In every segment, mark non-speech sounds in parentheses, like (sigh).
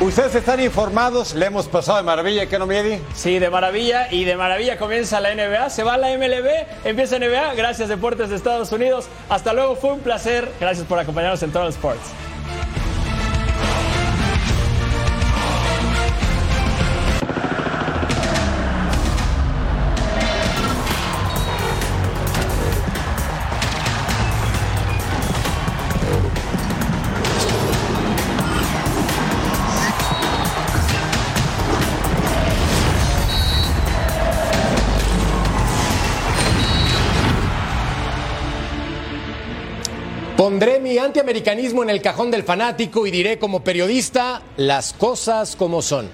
Ustedes están informados, le hemos pasado de maravilla, ¿qué no, Miedi? Sí, de maravilla y de maravilla comienza la NBA, se va la MLB, empieza NBA, gracias Deportes de Estados Unidos. Hasta luego, fue un placer, gracias por acompañarnos en Total Sports. Antiamericanismo en el cajón del fanático y diré como periodista las cosas como son.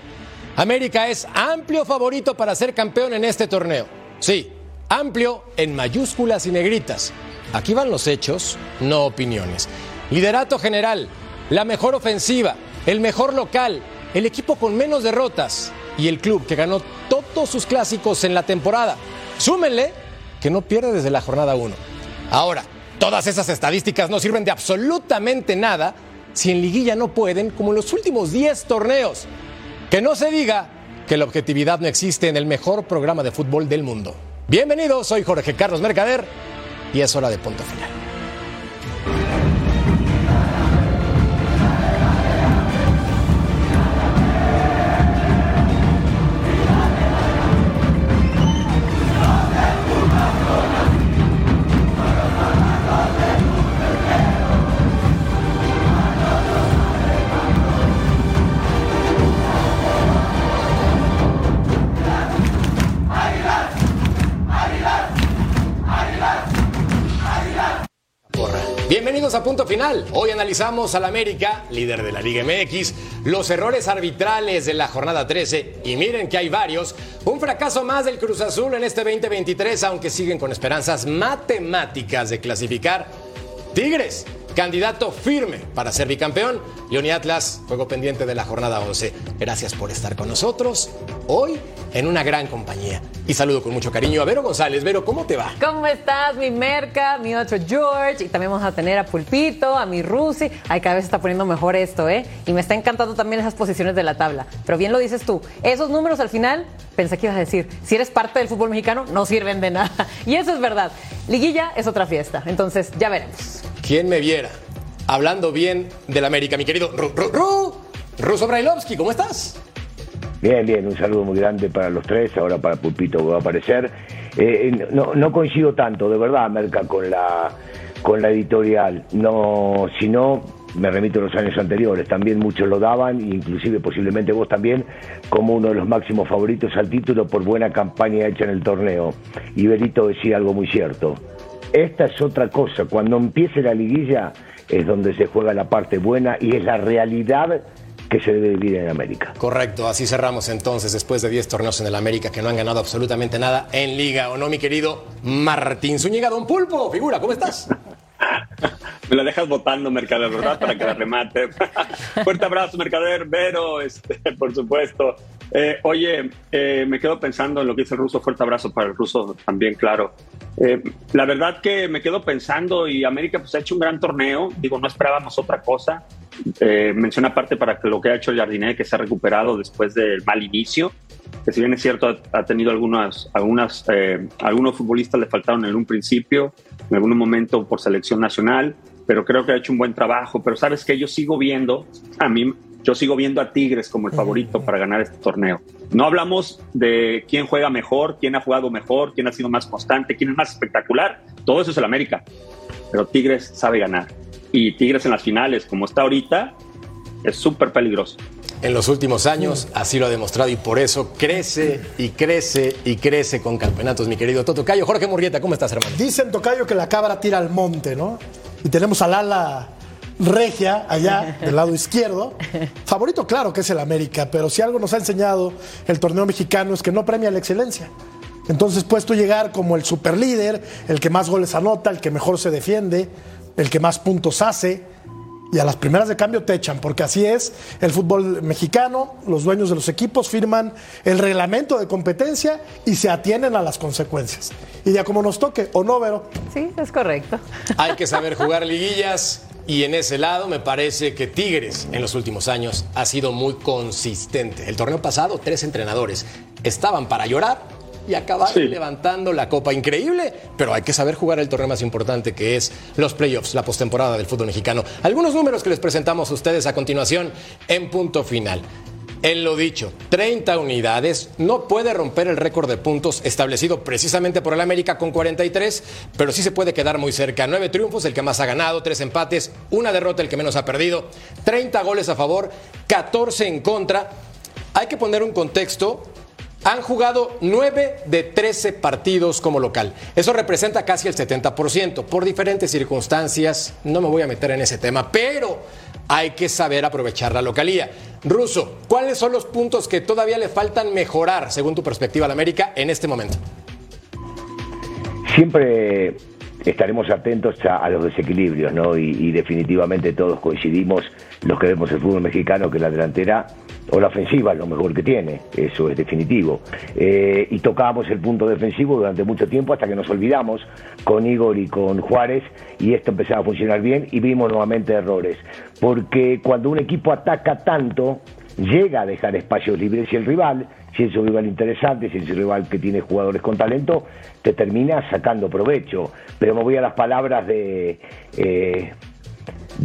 América es amplio favorito para ser campeón en este torneo. Sí, amplio en mayúsculas y negritas. Aquí van los hechos, no opiniones. Liderato general, la mejor ofensiva, el mejor local, el equipo con menos derrotas y el club que ganó todos sus clásicos en la temporada. Súmenle que no pierde desde la jornada 1. Ahora, Todas esas estadísticas no sirven de absolutamente nada si en liguilla no pueden, como en los últimos 10 torneos. Que no se diga que la objetividad no existe en el mejor programa de fútbol del mundo. Bienvenidos, soy Jorge Carlos Mercader y es hora de punto final. A Punto Final. Hoy analizamos al América, líder de la Liga MX, los errores arbitrales de la jornada 13 y miren que hay varios. Un fracaso más del Cruz Azul en este 2023, aunque siguen con esperanzas matemáticas de clasificar. Tigres, candidato firme para ser bicampeón. León Atlas, juego pendiente de la jornada 11. Gracias por estar con nosotros hoy en una gran compañía. Y saludo con mucho cariño a Vero González. Vero, ¿cómo te va? ¿Cómo estás, mi Merca, mi otro George? Y también vamos a tener a Pulpito, a mi Rusi. Ay, cada vez está poniendo mejor esto, ¿eh? Y me está encantando también esas posiciones de la tabla. Pero bien lo dices tú, esos números al final, pensé que ibas a decir, si eres parte del fútbol mexicano, no sirven de nada. (laughs) Y eso es verdad. Liguilla es otra fiesta. Entonces, ya veremos. ¿Quién me viera? Hablando bien del América, mi querido Ru, Ru, Ru, Ruso Brailovsky, ¿cómo estás? Bien, bien, un saludo muy grande para los tres, ahora para Pulpito que va a aparecer. Eh, no, no coincido tanto, de verdad, Merca, con la, con la editorial. No, si no, me remito a los años anteriores, también muchos lo daban, inclusive posiblemente vos también, como uno de los máximos favoritos al título por buena campaña hecha en el torneo. Y Berito decía algo muy cierto. Esta es otra cosa, cuando empiece la liguilla es donde se juega la parte buena y es la realidad que se debe vivir en América. Correcto, así cerramos entonces después de 10 torneos en el América que no han ganado absolutamente nada en liga, ¿o no, mi querido Martín Zúñiga? Don Pulpo, figura, ¿cómo estás? (laughs) Me la dejas votando, Mercader, ¿verdad? Para que la remate. (laughs) Fuerte abrazo, Mercader, Vero, este, por supuesto. Eh, oye, eh, me quedo pensando en lo que dice el ruso. Fuerte abrazo para el ruso también, claro. Eh, la verdad que me quedo pensando y América pues ha hecho un gran torneo. Digo, no esperábamos otra cosa. menciona aparte para que lo que ha hecho el Jardiné, que se ha recuperado después del mal inicio. Que si bien es cierto, ha, tenido algunas, algunas algunos futbolistas le faltaron en un principio, en algún momento por selección nacional pero creo que ha hecho un buen trabajo. Pero sabes que yo sigo viendo, a mí, yo sigo viendo a Tigres como el favorito para ganar este torneo. No hablamos de quién juega mejor, quién ha jugado mejor, quién ha sido más constante, quién es más espectacular. Todo eso es el América. Pero Tigres sabe ganar. Y Tigres en las finales, como está ahorita, es súper peligroso. En los últimos años así lo ha demostrado y por eso crece y crece y crece con campeonatos, mi querido Tocayo. Jorge Murrieta, ¿cómo estás, hermano? Dicen, Tocayo, que la cabra tira al monte, ¿no? Y tenemos al ala regia allá (laughs) del lado izquierdo. Favorito, claro que es el América, pero si algo nos ha enseñado el torneo mexicano es que no premia la excelencia. Entonces puedes tú llegar como el superlíder, el que más goles anota, el que mejor se defiende, el que más puntos hace. Y a las primeras de cambio te echan, porque así es el fútbol mexicano, los dueños de los equipos firman el reglamento de competencia y se atienen a las consecuencias. Y ya como nos toque, ¿o no, Vero? Sí, es correcto. Hay que saber jugar liguillas y en ese lado me parece que Tigres en los últimos años ha sido muy consistente. El torneo pasado, tres entrenadores estaban para llorar y acabaron levantando la copa. Increíble, pero hay que saber jugar el torneo más importante que es los playoffs, la postemporada del fútbol mexicano. Algunos números que les presentamos a ustedes a continuación en punto final. En lo dicho, 30 unidades, no puede romper el récord de puntos establecido precisamente por el América con 43, pero sí se puede quedar muy cerca. 9 triunfos, el que más ha ganado, 3 empates, una derrota, el que menos ha perdido, 30 goles a favor, 14 en contra. Hay que poner un contexto han jugado 9 de 13 partidos como local. Eso representa casi el 70%. Por diferentes circunstancias, no me voy a meter en ese tema, pero hay que saber aprovechar la localía. Ruso, ¿cuáles son los puntos que todavía le faltan mejorar, según tu perspectiva, a la América en este momento? Siempre estaremos atentos a, los desequilibrios, ¿no? Y, y, definitivamente todos coincidimos, los que vemos el fútbol mexicano, que la delantera o la ofensiva es lo mejor que tiene, eso es definitivo. Eh, y tocábamos el punto defensivo durante mucho tiempo hasta que nos olvidamos con Igor y con Juárez y esto empezaba a funcionar bien y vimos nuevamente errores. Porque cuando un equipo ataca tanto, llega a dejar espacios libres y el rival, si es un rival interesante, si es un rival que tiene jugadores con talento, te termina sacando provecho. Pero me voy a las palabras de... Eh,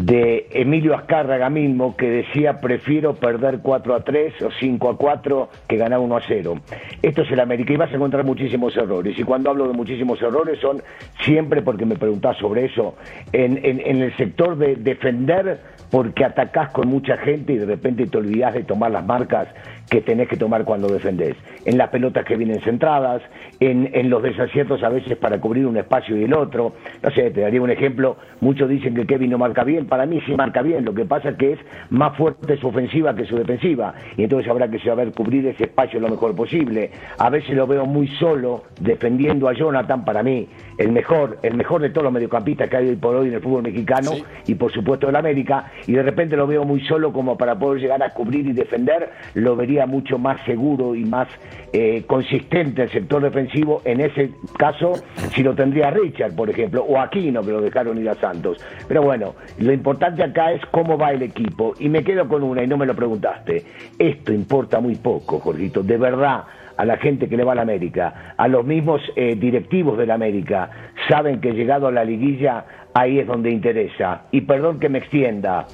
de Emilio Azcárraga mismo que decía prefiero perder 4 a 3 o 5 a 4 que ganar 1 a 0. Esto es el América y vas a encontrar muchísimos errores y cuando hablo de muchísimos errores son siempre porque me preguntás sobre eso en, en el sector de defender porque atacás con mucha gente y de repente te olvidás de tomar las marcas que tenés que tomar cuando defendés. En las pelotas que vienen centradas, en, en, los desaciertos a veces para cubrir un espacio y el otro. No sé, te daría un ejemplo. Muchos dicen que Kevin no marca bien. Para mí sí marca bien. Lo que pasa es que es más fuerte su ofensiva que su defensiva. Y entonces habrá que saber cubrir ese espacio lo mejor posible. A veces lo veo muy solo defendiendo a Jonathan. Para mí, el mejor, el mejor de todos los mediocampistas que hay hoy por hoy en el fútbol mexicano y por supuesto en América. Y de repente lo veo muy solo como para poder llegar a cubrir y defender. Lo vería mucho más seguro y más eh, consistente el sector defensivo, en ese caso, si lo tendría Richard, por ejemplo, o Aquino, que lo dejaron ir a Santos. Pero bueno, lo importante acá es cómo va el equipo. Y me quedo con una, y no me lo preguntaste. Esto importa muy poco, Jorgito, de verdad a la gente que le va a la América, a los mismos eh, directivos de la América, saben que llegado a la liguilla ahí es donde interesa. Y perdón que me extienda,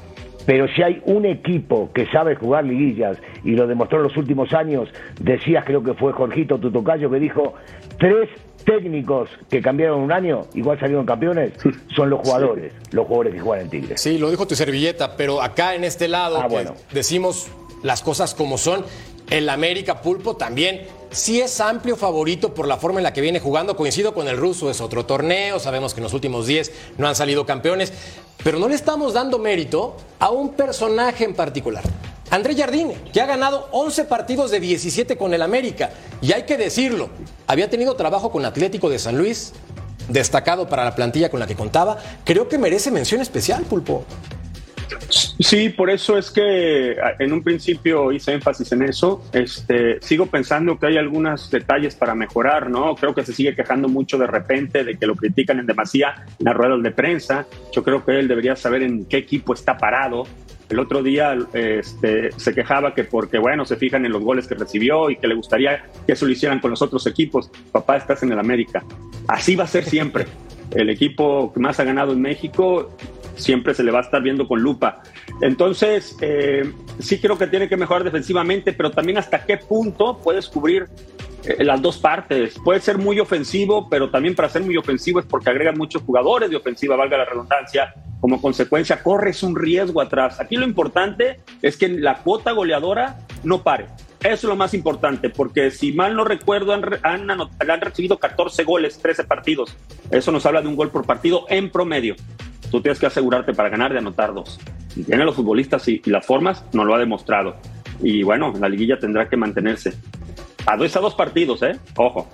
pero si hay un equipo que sabe jugar liguillas, y lo demostró en los últimos años, decías creo que fue Jorgito Tutocayo que dijo, tres técnicos que cambiaron un año, igual salieron campeones, son los jugadores, los jugadores que juegan en Tigres. Sí, lo dijo tu servilleta, pero acá en este lado ah, decimos las cosas como son, el América Pulpo también sí es amplio favorito por la forma en la que viene jugando. Coincido con el ruso, es otro torneo. Sabemos que en los últimos 10 no han salido campeones. Pero no le estamos dando mérito a un personaje en particular. André Jardine, que ha ganado 11 partidos de 17 con el América. Y hay que decirlo, había tenido trabajo con Atlético de San Luis, destacado para la plantilla con la que contaba. Creo que merece mención especial, Pulpo. Sí, por eso es que en un principio hice énfasis en eso. Este, sigo pensando que hay algunos detalles para mejorar, ¿no? Creo que se sigue quejando mucho de repente de que lo critican en demasía en las ruedas de prensa. Yo creo que él debería saber en qué equipo está parado. El otro día este, se quejaba que porque, bueno, se fijan en los goles que recibió y que le gustaría que eso lo hicieran con los otros equipos. Papá, estás en el América. Así va a ser siempre. (laughs) El equipo que más ha ganado en México siempre se le va a estar viendo con lupa. Entonces, eh, sí creo que tiene que mejorar defensivamente, pero también hasta qué punto puedes cubrir eh, las dos partes. Puede ser muy ofensivo, pero también para ser muy ofensivo es porque agrega muchos jugadores de ofensiva, valga la redundancia. Como consecuencia, corres un riesgo atrás. Aquí lo importante es que la cuota goleadora no pare. Eso es lo más importante, porque si mal no recuerdo, han, han, recibido 14 goles, 13 partidos. Eso nos habla de un gol por partido en promedio. Tú tienes que asegurarte para ganar de anotar dos. Y tiene los futbolistas y, y las formas, no lo ha demostrado. Y bueno, la liguilla tendrá que mantenerse. A dos, a dos partidos, ¿eh? Ojo.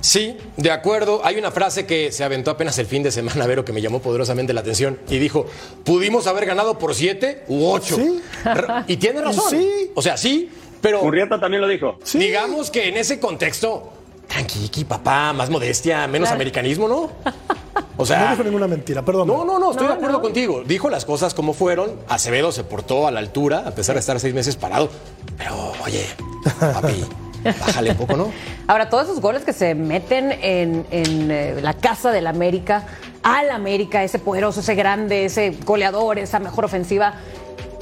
Sí, de acuerdo. Hay una frase que se aventó apenas el fin de semana, (laughs) Vero, que me llamó poderosamente la atención y dijo, pudimos haber ganado por siete u ocho. Sí. Y tiene (laughs) razón. Sí. O sea, sí, pero Murrieta también lo dijo. Sí. digamos que en ese contexto, tranqui, papá, más modestia, menos americanismo, ¿no? (laughs) O sea, No dijo ninguna mentira, perdón. no, no, no, estoy No, de acuerdo no. contigo. Dijo las cosas como fueron. Acevedo se portó a la altura, a pesar de estar seis meses parado. Pero, oye, papi, (laughs) bájale un poco, ¿no? Ahora, todos esos goles que se meten en, en, eh, la casa del América, al América, ese poderoso, ese grande, ese goleador, esa mejor ofensiva,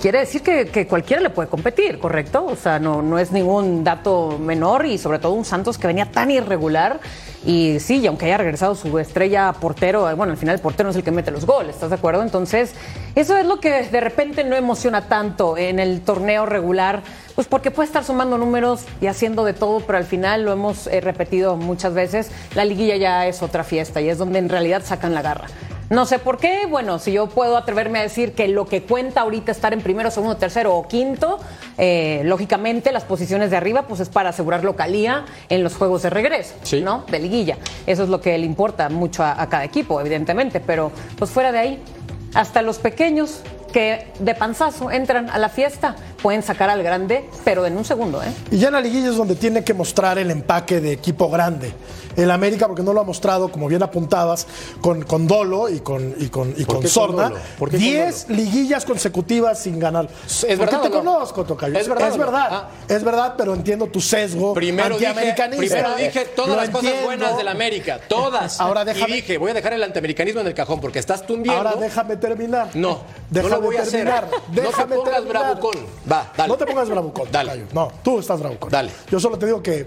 quiere decir que, que cualquiera le puede competir, ¿correcto? O sea, no, no es ningún dato menor y sobre todo un Santos que venía tan irregular. Y sí, y aunque haya regresado su estrella portero, eh, bueno, al final el portero es el que mete los goles, ¿estás de acuerdo? Entonces, eso es lo que de repente no emociona tanto en el torneo regular, pues porque puede estar sumando números y haciendo de todo, pero al final lo hemos eh, repetido muchas veces, la liguilla ya es otra fiesta y es donde en realidad sacan la garra. No sé por qué, bueno, si yo puedo atreverme a decir que lo que cuenta ahorita estar en primero, segundo, tercero o quinto, eh, lógicamente las posiciones de arriba pues es para asegurar localía en los juegos de regreso, Sí. ¿no? De liguilla. Eso es lo que le importa mucho a, a cada equipo, evidentemente, pero pues fuera de ahí, hasta los pequeños que de panzazo entran a la fiesta pueden sacar al grande, pero en un segundo, ¿eh? Y ya en la liguilla es donde tiene que mostrar el empaque de equipo grande. El América, porque no lo ha mostrado, como bien apuntabas, con, con Dolo y con, y con, y ¿Por con qué con Sorna. ¿Por qué con Diez liguillas consecutivas sin ganar. ¿Es Porque verdad te no? conozco, Tocayo. ¿Es verdad Es no? verdad, Ah. es verdad, pero entiendo tu sesgo Primero dije, primero dije todas Lo las cosas buenas del América, todas. Ahora déjame- Y dije, voy a dejar el antiamericanismo en el cajón porque estás tundiendo. Ahora déjame terminar. No, déjame no lo voy a hacer. terminar. No te pongas terminar. bravucón. Va, dale. No te pongas bravucón. Dale. Tocayo. No, tú estás bravucón. Dale. Yo solo te digo que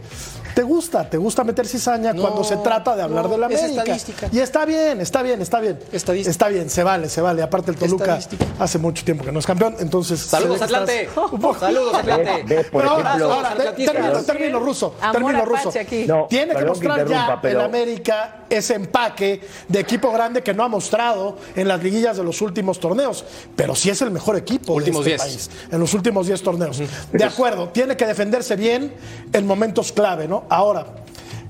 te gusta, te gusta meter cizaña No, cuando se trata de hablar no, de la es América. estadística. Y está bien, está bien, está bien. Estadística. Está bien, se vale, se vale. Aparte el Toluca hace mucho tiempo que no es campeón, entonces Saludos, Atlante. (laughs) poco- Saludos, Atlante. Por Pero ahora, ejemplo, ahora, termino, termino, ruso. Amor ruso. aquí. No, Tiene que mostrar ya pero- el América ese empaque de equipo grande que no ha mostrado en las liguillas de los últimos torneos. Pero sí es el mejor equipo Últimos de este 10. país. En los últimos 10 torneos. De acuerdo, tiene que defenderse bien en momentos clave, ¿no? Ahora,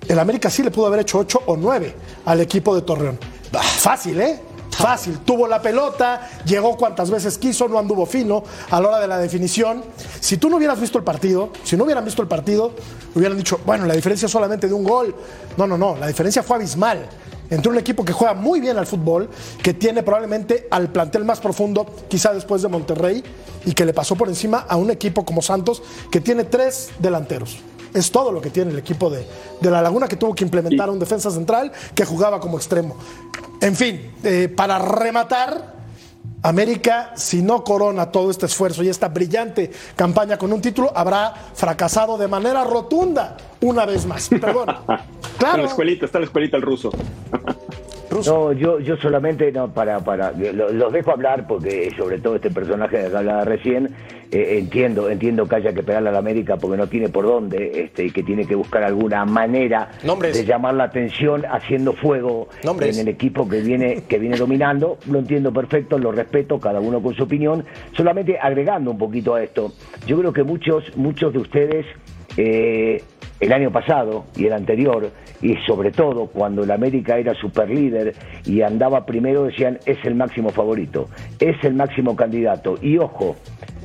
el América sí le pudo haber hecho 8 o 9 al equipo de Torreón. Fácil, ¿eh? Fácil, tuvo la pelota, llegó cuantas veces quiso, no anduvo fino a la hora de la definición. Si tú no hubieras visto el partido, si no hubieran visto el partido, hubieran dicho, bueno, la diferencia es solamente de un gol. No, no, no, la diferencia fue abismal. Entre un equipo que juega muy bien al fútbol, que tiene probablemente al plantel más profundo, quizá después de Monterrey, y que le pasó por encima a un equipo como Santos, que tiene tres delanteros. Es todo lo que tiene el equipo de, de La Laguna, que tuvo que implementar un defensa central que jugaba como extremo. En fin, eh, para rematar, América, si no corona todo este esfuerzo y esta brillante campaña con un título, habrá fracasado de manera rotunda una vez más. Perdón. (laughs) Está en Claro. la escuelita, está la escuelita el ruso. No, yo, yo solamente, no, para, para, lo- los dejo hablar porque sobre todo este personaje de que hablaba recién, eh, entiendo, entiendo que haya que pegarle a la América porque no tiene por dónde, este, y que tiene que buscar alguna manera Nombres. de llamar la atención haciendo fuego Nombres. en el equipo que viene, que viene dominando, lo entiendo perfecto, lo respeto, cada uno con su opinión, solamente agregando un poquito a esto, yo creo que muchos, muchos de ustedes eh, el año pasado y el anterior, y sobre todo cuando el América era superlíder y andaba primero, decían es el máximo favorito, es el máximo candidato. Y ojo,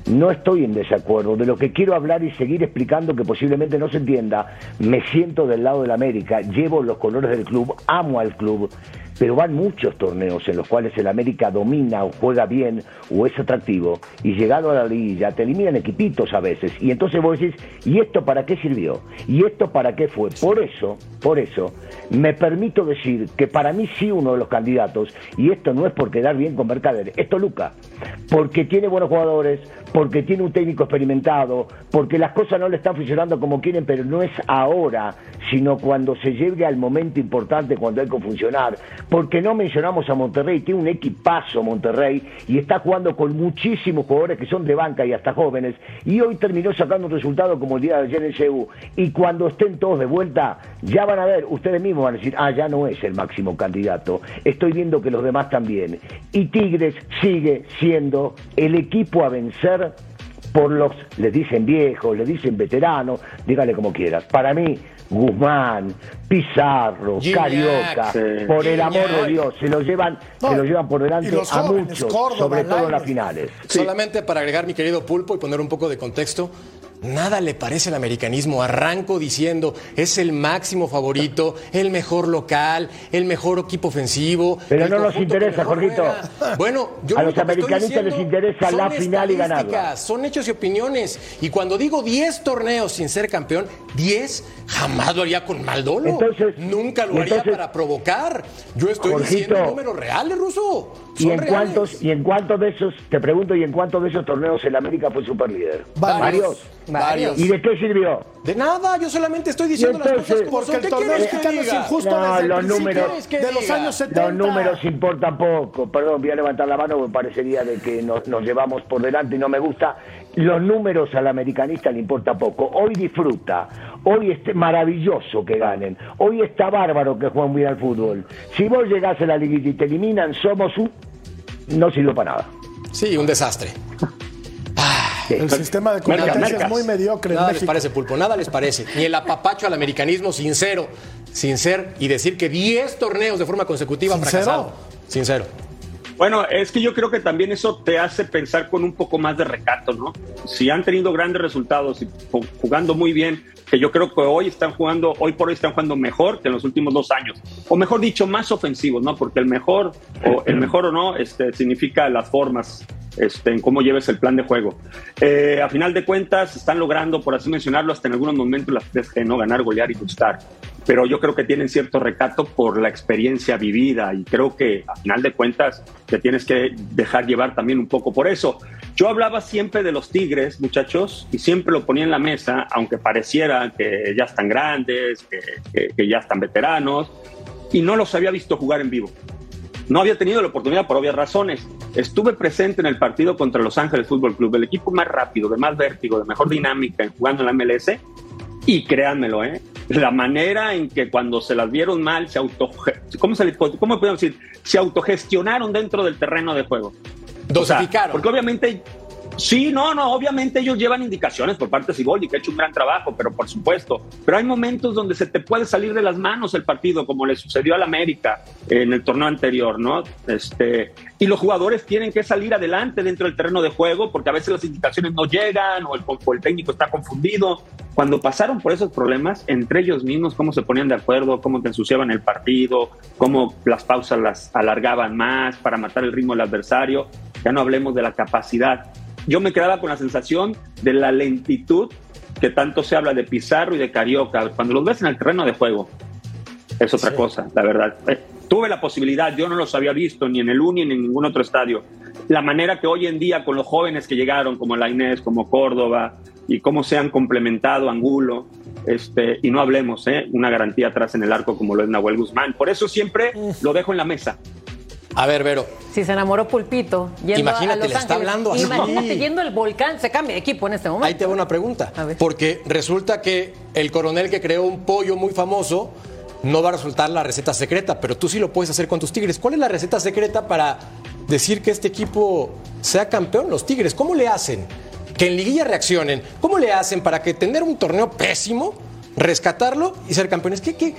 no estoy en desacuerdo. De lo que quiero hablar y seguir explicando que posiblemente no se entienda, me siento del lado del América, llevo los colores del club, amo al club, pero van muchos torneos en los cuales el América domina o juega bien o es atractivo y llegado a la liguilla te eliminan equipitos a veces y entonces vos decís, ¿y esto para qué sirvió? ¿Y esto para qué fue? Por eso, por eso, me permito decir que para mí sí uno de los candidatos, y esto no es por quedar bien con Mercader, es Toluca, porque tiene buenos jugadores, porque tiene un técnico experimentado, porque las cosas no le están funcionando como quieren, pero no es ahora, sino cuando se llegue al momento importante, cuando hay que funcionar, porque no mencionamos a Monterrey, tiene un equipazo Monterrey y está jugando con muchísimos jugadores que son de banca y hasta jóvenes, y hoy terminó sacando un resultado como el día de ayer en CU, y cuando estén todos de vuelta, ya van a ver, ustedes mismos van a decir, ah, ya no es el máximo candidato. Estoy viendo que los demás también. Y Tigres sigue siendo el equipo a vencer por los, les dicen viejos, les dicen veteranos, dígale como quieras. Para mí, Guzmán, Pizarro, Gignac, Carioca, sí. por el amor Gignac. de Dios, se lo llevan, No, se lo llevan por delante a muchos, Córdoba, sobre todo en las finales. Solamente para agregar, mi querido Pulpo, y poner un poco de contexto, nada le parece el americanismo. Arranco diciendo, es el máximo favorito, el mejor local, el mejor equipo ofensivo. Pero no nos interesa, Jorgito. juega. Bueno, yo A lo los americanistas les interesa la final y ganarla. Son hechos y opiniones. Y cuando digo 10 torneos sin ser campeón, 10 jamás lo haría con mal dolo. Entonces- Nunca lo haría entonces- para provocar. Yo estoy Jorgito, diciendo números reales, Ruso. ¿Y Son en, reales. cuántos, ¿Y en cuántos de esos, te pregunto, y en cuántos de esos torneos el América fue superlíder? Varios. Varios. ¿Y de qué sirvió? De nada, yo solamente estoy diciendo Y las entonces- cosas como Porque son. el ¿Qué torneo quieres que mexicano es diga? injusto No, desde los números- de los diga? años 70. Los números importan poco. Perdón, voy a levantar la mano porque parecería de que nos, nos llevamos por delante y no me gusta. Los números al americanista le importa poco. Hoy disfruta. Hoy es maravilloso que ganen. Hoy está bárbaro que jueguen bien al fútbol. Si vos llegás a la liguilla y te eliminan, somos un... No sirve para nada. Sí, un desastre. El sistema de competencia es muy mediocre en Nada les parece, Pulpo, nada les parece. Ni el apapacho al americanismo sincero, sincero, y decir que 10 torneos de forma consecutiva han ¿Sincero? fracasado. Sincero. Bueno, es que yo creo que también eso te hace pensar con un poco más de recato, ¿no? Si han tenido grandes resultados y ju- jugando muy bien, que yo creo que hoy están jugando, hoy por hoy están jugando mejor que en los últimos dos años, o mejor dicho, más ofensivos, ¿no? Porque el mejor o el mejor o no, este, significa las formas, este, en cómo lleves el plan de juego. Eh, a final de cuentas, están logrando, por así mencionarlo, hasta en algunos momentos las 3G, ¿no? Ganar, golear y gustar. Pero yo creo que tienen cierto recato por la experiencia vivida y creo que a final de cuentas te tienes que dejar llevar también un poco por eso. Yo hablaba siempre de los Tigres, muchachos, y siempre lo ponía en la mesa, aunque pareciera que ya están grandes, que, que- ya están veteranos, y no los había visto jugar en vivo. No había tenido la oportunidad por obvias razones. Estuve presente en el partido contra Los Ángeles Fútbol Club, el equipo más rápido, de más vértigo, de mejor dinámica jugando en la MLS. Y créanmelo, ¿eh? La manera en que cuando se las vieron mal, se auto, ¿cómo, se ¿cómo podemos decir? Se autogestionaron dentro del terreno de juego. O sea, Dosificaron. porque obviamente, sí, no, no, obviamente ellos llevan indicaciones por parte de Siboldi, que ha hecho un gran trabajo, pero por supuesto. Pero hay momentos donde se te puede salir de las manos el partido, como le sucedió al América en el torneo anterior, ¿no? Este, y los jugadores tienen que salir adelante dentro del terreno de juego, porque a veces las indicaciones no llegan o el, o el técnico está confundido. Cuando pasaron por esos problemas, entre ellos mismos, cómo se ponían de acuerdo, cómo te ensuciaban el partido, cómo las pausas las alargaban más para matar el ritmo del adversario, ya no hablemos de la capacidad. Yo me quedaba con la sensación de la lentitud que tanto se habla de Pizarro y de Carioca. Cuando los ves en el terreno de juego, es otra cosa, la verdad. Eh, tuve la posibilidad, yo no los había visto ni en el Uni ni en ningún otro estadio. La manera que hoy en día con los jóvenes que llegaron, como la Inés, como Córdoba, y cómo se han complementado Angulo, este, y no hablemos, ¿eh? una garantía atrás en el arco como lo es Nahuel Guzmán. Por eso siempre lo dejo en la mesa. A ver, Vero. Si se enamoró Pulpito, yendo Imagínate, a Los le está Ángeles. hablando así. Imagínate yendo al volcán, se cambia de equipo en este momento. Ahí te va una pregunta. A ver. Porque resulta que el coronel que creó un pollo muy famoso no va a resultar la receta secreta, pero tú sí lo puedes hacer con tus Tigres. ¿Cuál es la receta secreta para decir que este equipo sea campeón? Los Tigres, ¿cómo le hacen? Que en liguilla reaccionen. ¿Cómo le hacen para que tener un torneo pésimo, rescatarlo y ser campeones? ¿Qué, qué,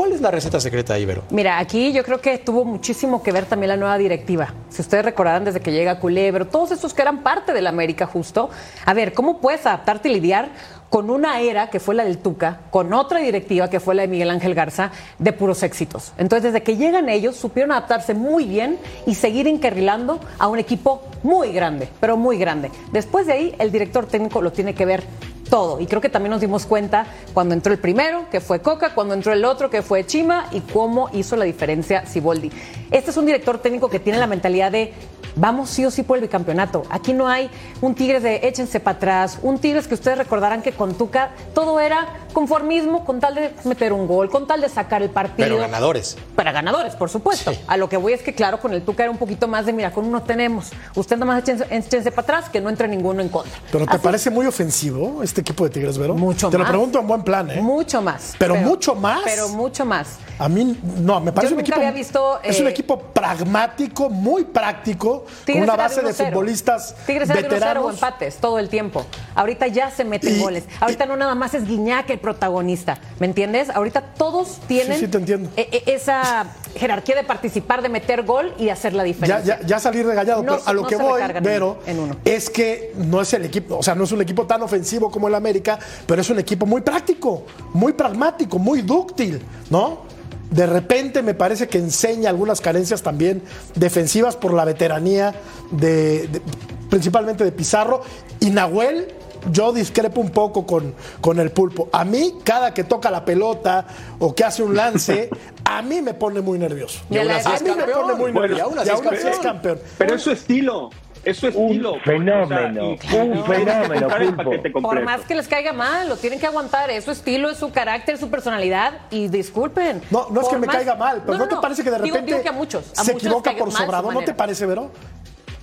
¿Cuál es la receta secreta Vero? Mira, aquí yo creo que tuvo muchísimo que ver también la nueva directiva. Si ustedes recordarán desde que llega Culebro, todos estos que eran parte de la América justo. A ver, ¿cómo puedes adaptarte y lidiar con una era que fue la del Tuca, con otra directiva que fue la de Miguel Ángel Garza, de puros éxitos? Entonces, desde que llegan ellos, supieron adaptarse muy bien y seguir encarrilando a un equipo muy grande, pero muy grande. Después de ahí, el director técnico lo tiene que ver todo. Y creo que también nos dimos cuenta cuando entró el primero, que fue Coca, cuando entró el otro, que fue Chima, y cómo hizo la diferencia Siboldi. Este es un director técnico que tiene la mentalidad de vamos sí o sí por el bicampeonato. Aquí no hay un Tigres de échense para atrás, un Tigres que ustedes recordarán que con Tuca todo era conformismo con tal de meter un gol, con tal de sacar el partido. Pero ganadores. Para ganadores, por supuesto. A lo que voy es que, claro, con el Tuca era un poquito más de, mira, con uno tenemos. Usted nomás échense, échense para atrás, que no entre ninguno en contra. ¿Pero te Así, parece muy ofensivo este equipo de Tigres, Vero? Mucho Te más. lo pregunto en buen plan, ¿eh? Mucho más. Pero mucho más. Pero mucho más. A mí, no, me parece Yo un nunca equipo. había visto, es un eh, equipo pragmático, muy práctico, Tigres con una base de 1-0. futbolistas Tigres 1-0 o veteranos. empates todo el tiempo. Ahorita ya se meten Y- goles. Ahorita no nada más es Guiñac el protagonista. ¿Me entiendes? Ahorita todos tienen Sí, sí, te entiendo. e- e- esa jerarquía de participar, de meter gol y de hacer la Ya, diferencia. ya, ya salir regallado, No pero a lo no que voy, Vero, es que no es el equipo, o sea, no es un equipo tan ofensivo como el América, pero es un equipo muy práctico, muy pragmático, muy dúctil, ¿no? De repente me parece que enseña algunas carencias también defensivas por la veteranía de, de- principalmente de Pizarro y Nahuel. Yo discrepo un poco con, con el pulpo. A mí, cada que toca la pelota o que hace un lance, a mí me pone muy nervioso. Y aún así a es mí me campeón. pone muy Bueno, nervioso. y aún así Y es aún así es campeón. campeón. Pero es su estilo. Es su estilo. Un fenómeno, O sea, y- un fenómeno, Pulpo. Por más que les caiga mal, lo tienen que aguantar. Es su estilo, es su carácter, es su personalidad. Y disculpen. No, no es que me caiga mal, pero ¿no, te parece que de Digo- repente digo que a muchos. A se muchos equivoca por sobrado? ¿No te parece, Vero?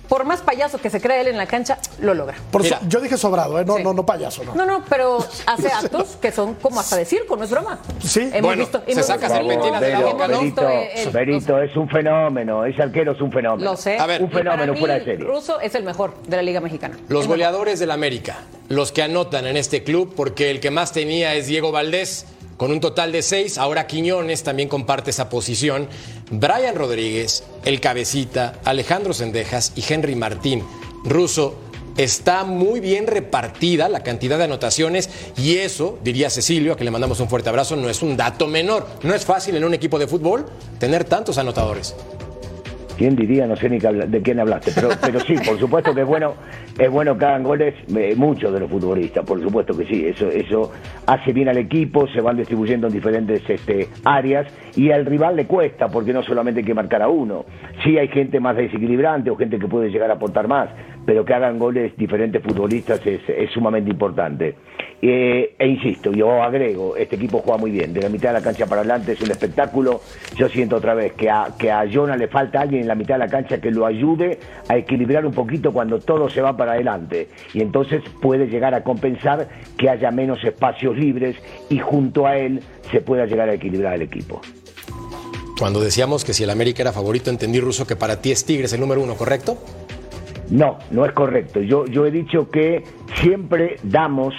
Por más payaso que se cree él en la cancha, lo logra. Por Mira. yo dije sobrado, ¿eh? no, Sí. no, no payaso, no. No, no, pero hace (laughs) actos que son como hasta de circo, no es broma. Sí. Hemos Bueno, visto. se hemos saca visto- serpentinas de la boca, Berito, visto, el- Berito, es un fenómeno, ese arquero es un fenómeno. Lo sé. A ver. Un fenómeno mí, fuera de serie. Russo es el mejor de la Liga Mexicana. Los goleadores del América, los que anotan en este club, porque el que más tenía es Diego Valdés, con un total de seis. Ahora Quiñones también comparte esa posición. Brian Rodríguez, el Cabecita, Alejandro Sendejas y Henry Martín. Russo, está muy bien repartida la cantidad de anotaciones y eso, diría Cecilio, a quien le mandamos un fuerte abrazo, no es un dato menor. No es fácil en un equipo de fútbol tener tantos anotadores. ¿Quién diría? No sé ni de quién hablaste, pero, pero sí, por supuesto que es bueno, es bueno que hagan goles eh, muchos de los futbolistas, por supuesto que sí, eso, eso hace bien al equipo, se van distribuyendo en diferentes este, áreas y al rival le cuesta, porque no solamente hay que marcar a uno, sí hay gente más desequilibrante o gente que puede llegar a aportar más, pero que hagan goles diferentes futbolistas es, es sumamente importante. Eh, e insisto, yo agrego, este equipo juega muy bien, de la mitad de la cancha para adelante es un espectáculo. Yo siento otra vez que a, que a Jonah le falta alguien en la mitad de la cancha que lo ayude a equilibrar un poquito cuando todo se va para adelante. Y entonces puede llegar a compensar que haya menos espacios libres y junto a él se pueda llegar a equilibrar el equipo. Cuando decíamos que si el América era favorito, entendí, Russo, que para ti es Tigres el número uno, ¿correcto? No, no es correcto. Yo, yo he dicho que siempre damos,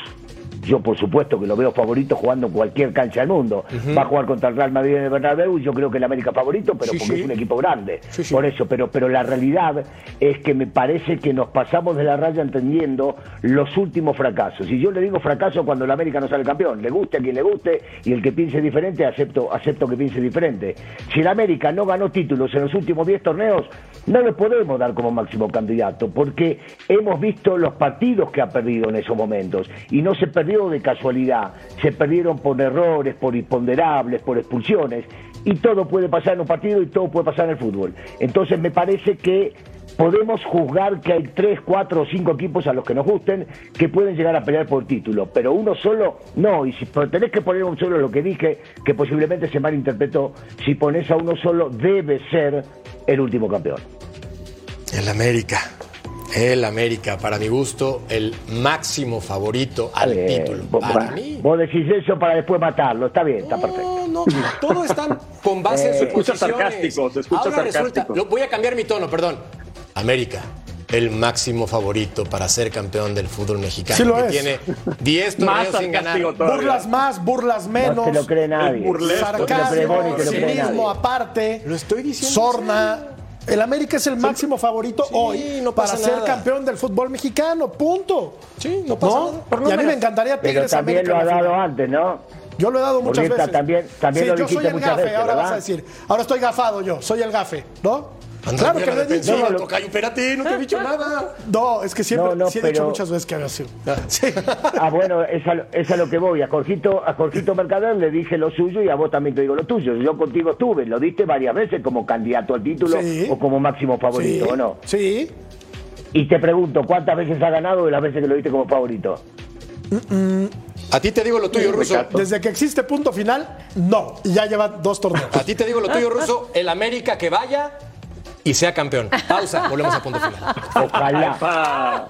yo por supuesto que lo veo favorito jugando en cualquier cancha del mundo. Va a jugar contra el Real Madrid en el Bernabéu yo creo que el América favorito, pero Sí, porque sí. es un equipo grande. Sí. Por eso, pero, pero la realidad es que me parece que nos pasamos de la raya entendiendo los últimos fracasos. Y yo le digo fracaso cuando el América no sale campeón. Le guste a quien le guste y el que piense diferente, acepto, acepto que piense diferente. Si el América no ganó títulos en los últimos 10 torneos, no le podemos dar como máximo candidato, porque hemos visto los partidos que ha perdido en esos momentos. Y no se perdió de casualidad, se perdieron por errores, por imponderables, por expulsiones. Y todo puede pasar en un partido y todo puede pasar en el fútbol. Entonces me parece que podemos juzgar que hay tres, cuatro o cinco equipos a los que nos gusten que pueden llegar a pelear por título, pero uno solo no. Y si tenés que poner un solo lo que dije, que posiblemente se malinterpretó, si pones a uno solo, debe ser el último campeón. El América. El América, para mi gusto, el máximo favorito al Eh, título. vos, Para mí. vos decís eso para después matarlo, está bien, está perfecto. No, no, todo está con base en (laughs) Eh, sus se escucha posiciones. sarcástico, se escucha Ahora resulta, sarcástico. lo- voy a cambiar mi tono, perdón. América, el máximo favorito para ser campeón del fútbol mexicano. Sí lo que es. tiene 10 Más torneos sin ganar. todavía. Burlas más, burlas menos. No te lo cree nadie. burlesco. No Sarcasmo, cinismo aparte. Lo estoy diciendo Sorna. El América es el máximo favorito Sí, hoy no para ser nada. campeón del fútbol mexicano. Punto. Sí, no pasa nada. Por Y a mí me encantaría Pero Tigres también América lo ha dado antes, ¿no? Yo lo he dado muchas veces. también- también sí, lo yo soy el gafe, veces, ahora vas a decir. Ahora estoy gafado yo, soy el gafe, ¿no? Claro que lo he dicho. No, lo- tocayo, espérate, no te he dicho nada. No, es que siempre No, no, sí he dicho muchas veces que había sido. (laughs) Sí. Ah, bueno, es a, es a lo que voy. A Jorgito, a Jorgito Mercader le dije lo suyo y a vos también te digo lo tuyo. Yo contigo estuve, lo diste varias veces como candidato al título Sí. o como máximo favorito, sí, ¿o no? sí. Y te pregunto, ¿cuántas veces ha ganado de las veces que lo diste como favorito? A ti te digo lo tuyo, Ruso. Desde que existe punto final, no. Y ya lleva dos torneos. A ti te digo lo tuyo, Ruso. El América que vaya y sea campeón. Pausa, volvemos a punto final. Ojalá.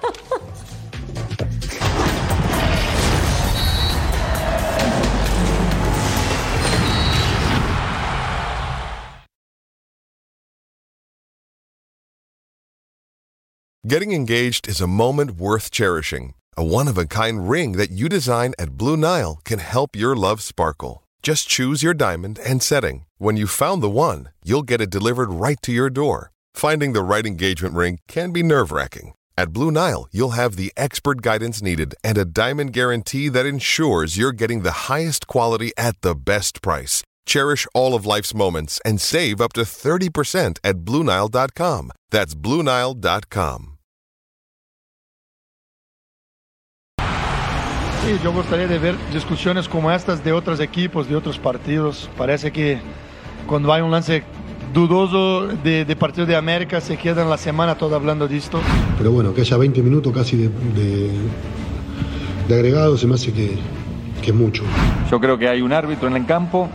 Getting engaged is a moment worth cherishing. A one of a kind ring that you design at Blue Nile can help your love sparkle. Just choose your diamond and setting. When you've found the one, you'll get it delivered right to your door. Finding the right engagement ring can be nerve wracking. At Blue Nile, you'll have the expert guidance needed and a diamond guarantee that ensures you're getting the highest quality at the best price. Cherish all of life's moments and save up to 30% at BlueNile.com. That's BlueNile.com. Sí, yo gustaría de ver discusiones como estas de otros equipos, de otros partidos. Parece que cuando hay un lance dudoso de, de partido de América se quedan la semana toda hablando de esto. Pero bueno, que haya 20 minutos casi de, de, de agregado se me hace que, que es mucho. Yo creo que hay un árbitro en el campo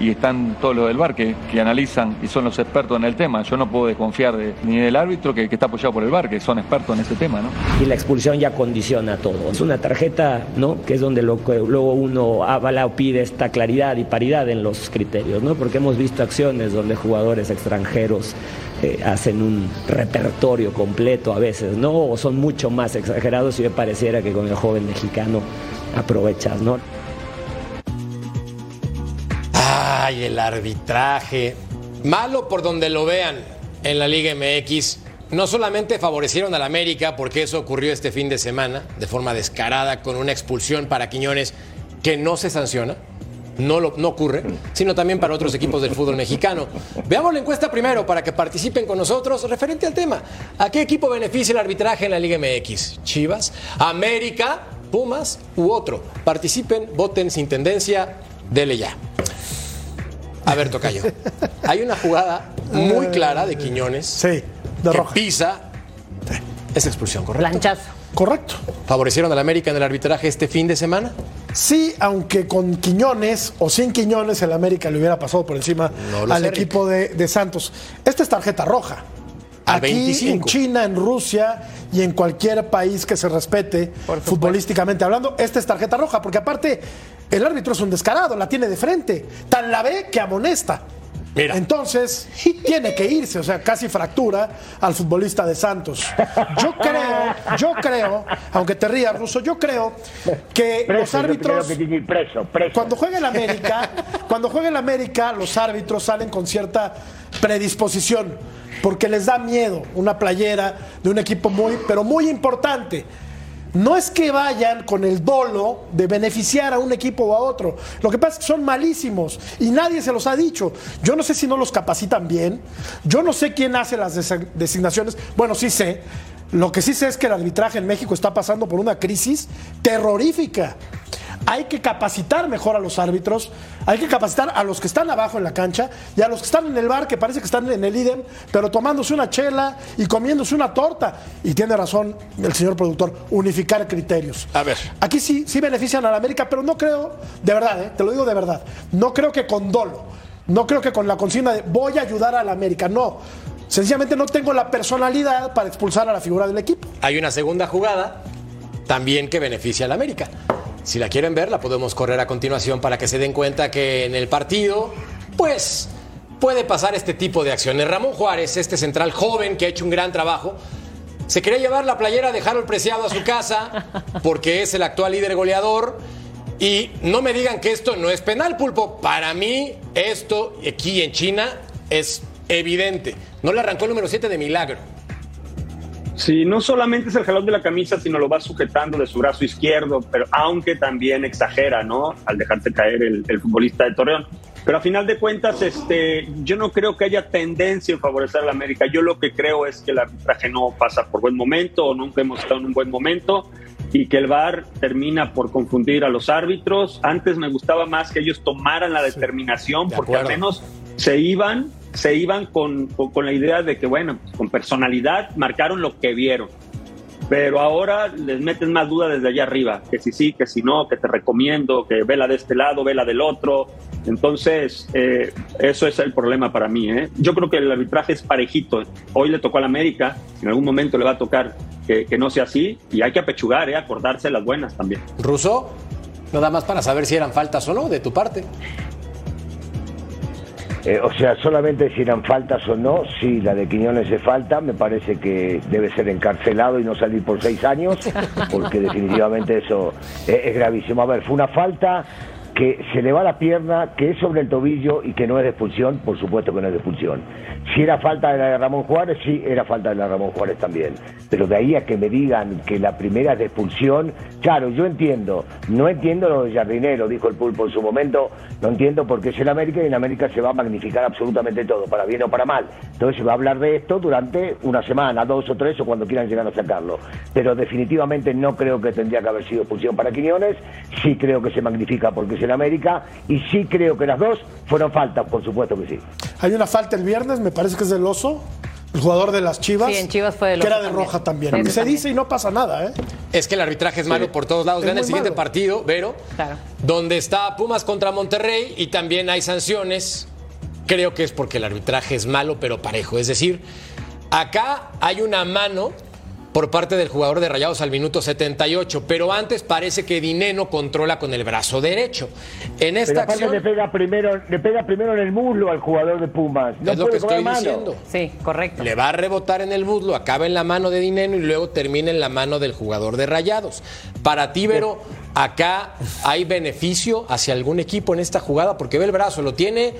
y están todos los del bar que, analizan y son los expertos en el tema. Yo no puedo desconfiar de, ni del árbitro que, está apoyado por el bar, que son expertos en ese tema, ¿no? y la expulsión ya condiciona todo. Es una tarjeta, ¿no? Que es donde luego uno avala o pide esta claridad y paridad en los criterios, ¿no? Porque hemos visto acciones donde jugadores extranjeros eh, hacen un repertorio completo a veces, ¿no? O son mucho más exagerados y me pareciera que con el joven mexicano aprovechas, ¿no? Ay, el arbitraje. Malo por donde lo vean en la Liga MX. No solamente favorecieron al América, porque eso ocurrió este fin de semana, de forma descarada, con una expulsión para Quiñones que no se sanciona, no, lo, no ocurre, sino también para otros equipos del fútbol mexicano. Veamos la encuesta primero para que participen con nosotros referente al tema. ¿A qué equipo beneficia el arbitraje en la Liga MX? ¿Chivas? ¿América? ¿Pumas? ¿U otro? Participen, voten sin tendencia, dele ya. A ver, Tocayo. Hay una jugada muy clara de Quiñones. Sí, de que roja. pisa. Es expulsión, ¿correcto? Planchazo. Correcto. ¿Favorecieron al América en el arbitraje este fin de semana? Sí, aunque con Quiñones o sin Quiñones el América le hubiera pasado por encima No lo al sé, equipo de, de Santos. Esta es tarjeta roja. Al Aquí 25. en China, en Rusia y en cualquier país que se respete futbolísticamente hablando, esta es tarjeta roja, porque aparte el árbitro es un descarado, la tiene de frente, tan la ve que amonesta. Mira. Entonces, tiene que irse, o sea, casi fractura al futbolista de Santos. Yo creo, yo creo, aunque te rías, Ruso, yo creo que los Preso, árbitros que preso, preso. cuando juega el América, cuando juega el América, los árbitros salen con cierta predisposición, porque les da miedo una playera de un equipo muy, pero muy importante. No es que vayan con el dolo de beneficiar a un equipo o a otro. Lo que pasa es que son malísimos y nadie se los ha dicho. Yo no sé si no los capacitan bien. Yo no sé quién hace las designaciones. Bueno, sí sé. Lo que sí sé es que el arbitraje en México está pasando por una crisis terrorífica. Hay que capacitar mejor a los árbitros, hay que capacitar a los que están abajo en la cancha y a los que están en el bar, que parece que están en el IDEM, pero tomándose una chela y comiéndose una torta. Y tiene razón el señor productor, unificar criterios. A ver. Aquí sí, sí benefician a la América, pero no creo, de verdad, ¿eh? te lo digo de verdad, no creo que con dolo, no creo que con la consigna de voy a ayudar a la América, no. Sencillamente no tengo la personalidad para expulsar a la figura del equipo. Hay una segunda jugada también que beneficia al América. Si la quieren ver, la podemos correr a continuación para que se den cuenta que en el partido, pues, puede pasar este tipo de acciones. Ramón Juárez, este central joven que ha hecho un gran trabajo, se quería llevar la playera de Harold Preciado a su casa (laughs) porque es el actual líder goleador. Y no me digan que esto no es penal, pulpo. Para mí, esto aquí en China es evidente. No le arrancó el número 7 de milagro. Sí, no solamente es el jalón de la camisa, sino lo va sujetando de su brazo izquierdo, pero aunque también exagera, ¿no? Al dejarse caer el, el futbolista de Torreón. Pero a final de cuentas, este, yo no creo que haya tendencia en favorecer a la América. Yo lo que creo es que el arbitraje no pasa por buen momento o nunca hemos estado en un buen momento y que el VAR termina por confundir a los árbitros. Antes me gustaba más que ellos tomaran la determinación de porque al menos se iban, se iban con, con, la idea de que, bueno, con personalidad marcaron lo que vieron. pero ahora les meten más duda desde allá arriba, que si sí, que si no, que te recomiendo, que vela de este lado, vela del otro. Entonces, eh, eso es el problema para mí. ¿eh? Yo creo que el arbitraje es parejito. Hoy le tocó al América, en algún momento le va a tocar que, que no sea así, y hay que apechugar, ¿eh? acordarse las buenas también. Ruso, nada más para saber si eran faltas o no de tu parte. Eh, o sea, solamente si eran faltas o no, sí, la de Quiñones es falta, me parece que debe ser encarcelado y no salir por seis años, porque definitivamente eso es, es gravísimo. A ver, fue una falta que se le va la pierna, que es sobre el tobillo y que no es de expulsión, por supuesto que no es de expulsión. Si era falta de la de Ramón Juárez, sí, era falta de la de Ramón Juárez también. Pero de ahí a que me digan que la primera es de expulsión, claro, yo entiendo, no entiendo lo de Jardinero, dijo el pulpo en su momento, no entiendo por qué es el América y en América se va a magnificar absolutamente todo, para bien o para mal. Entonces se va a hablar de esto durante una semana, dos o tres o cuando quieran llegar a sacarlo. Pero definitivamente no creo que tendría que haber sido expulsión para Quiñones, sí creo que se magnifica porque es el América y sí creo que las dos fueron faltas, por supuesto que sí. Hay una falta el viernes, me parece que es del Oso, el jugador de las Chivas. Sí, en Chivas fue del Que Oso era de también. roja también. Sí, Que se también. dice y no pasa nada, ¿eh? Es que el arbitraje es malo por todos lados. Es Vean el siguiente malo. partido, Vero, Claro. donde está Pumas contra Monterrey y también hay sanciones. Creo que es porque el arbitraje es malo, pero parejo. Es decir, acá hay una mano por parte del jugador de Rayados al minuto 78, pero antes parece que Dineno controla con el brazo derecho. En esta acción le pega primero, le pega primero en el muslo al jugador de Pumas. No es lo que estoy mano. diciendo. Sí, correcto. Le va a rebotar en el muslo, acaba en la mano de Dineno y luego termina en la mano del jugador de Rayados. Para ti, Vero, acá hay beneficio hacia algún equipo en esta jugada porque ve el brazo, lo tiene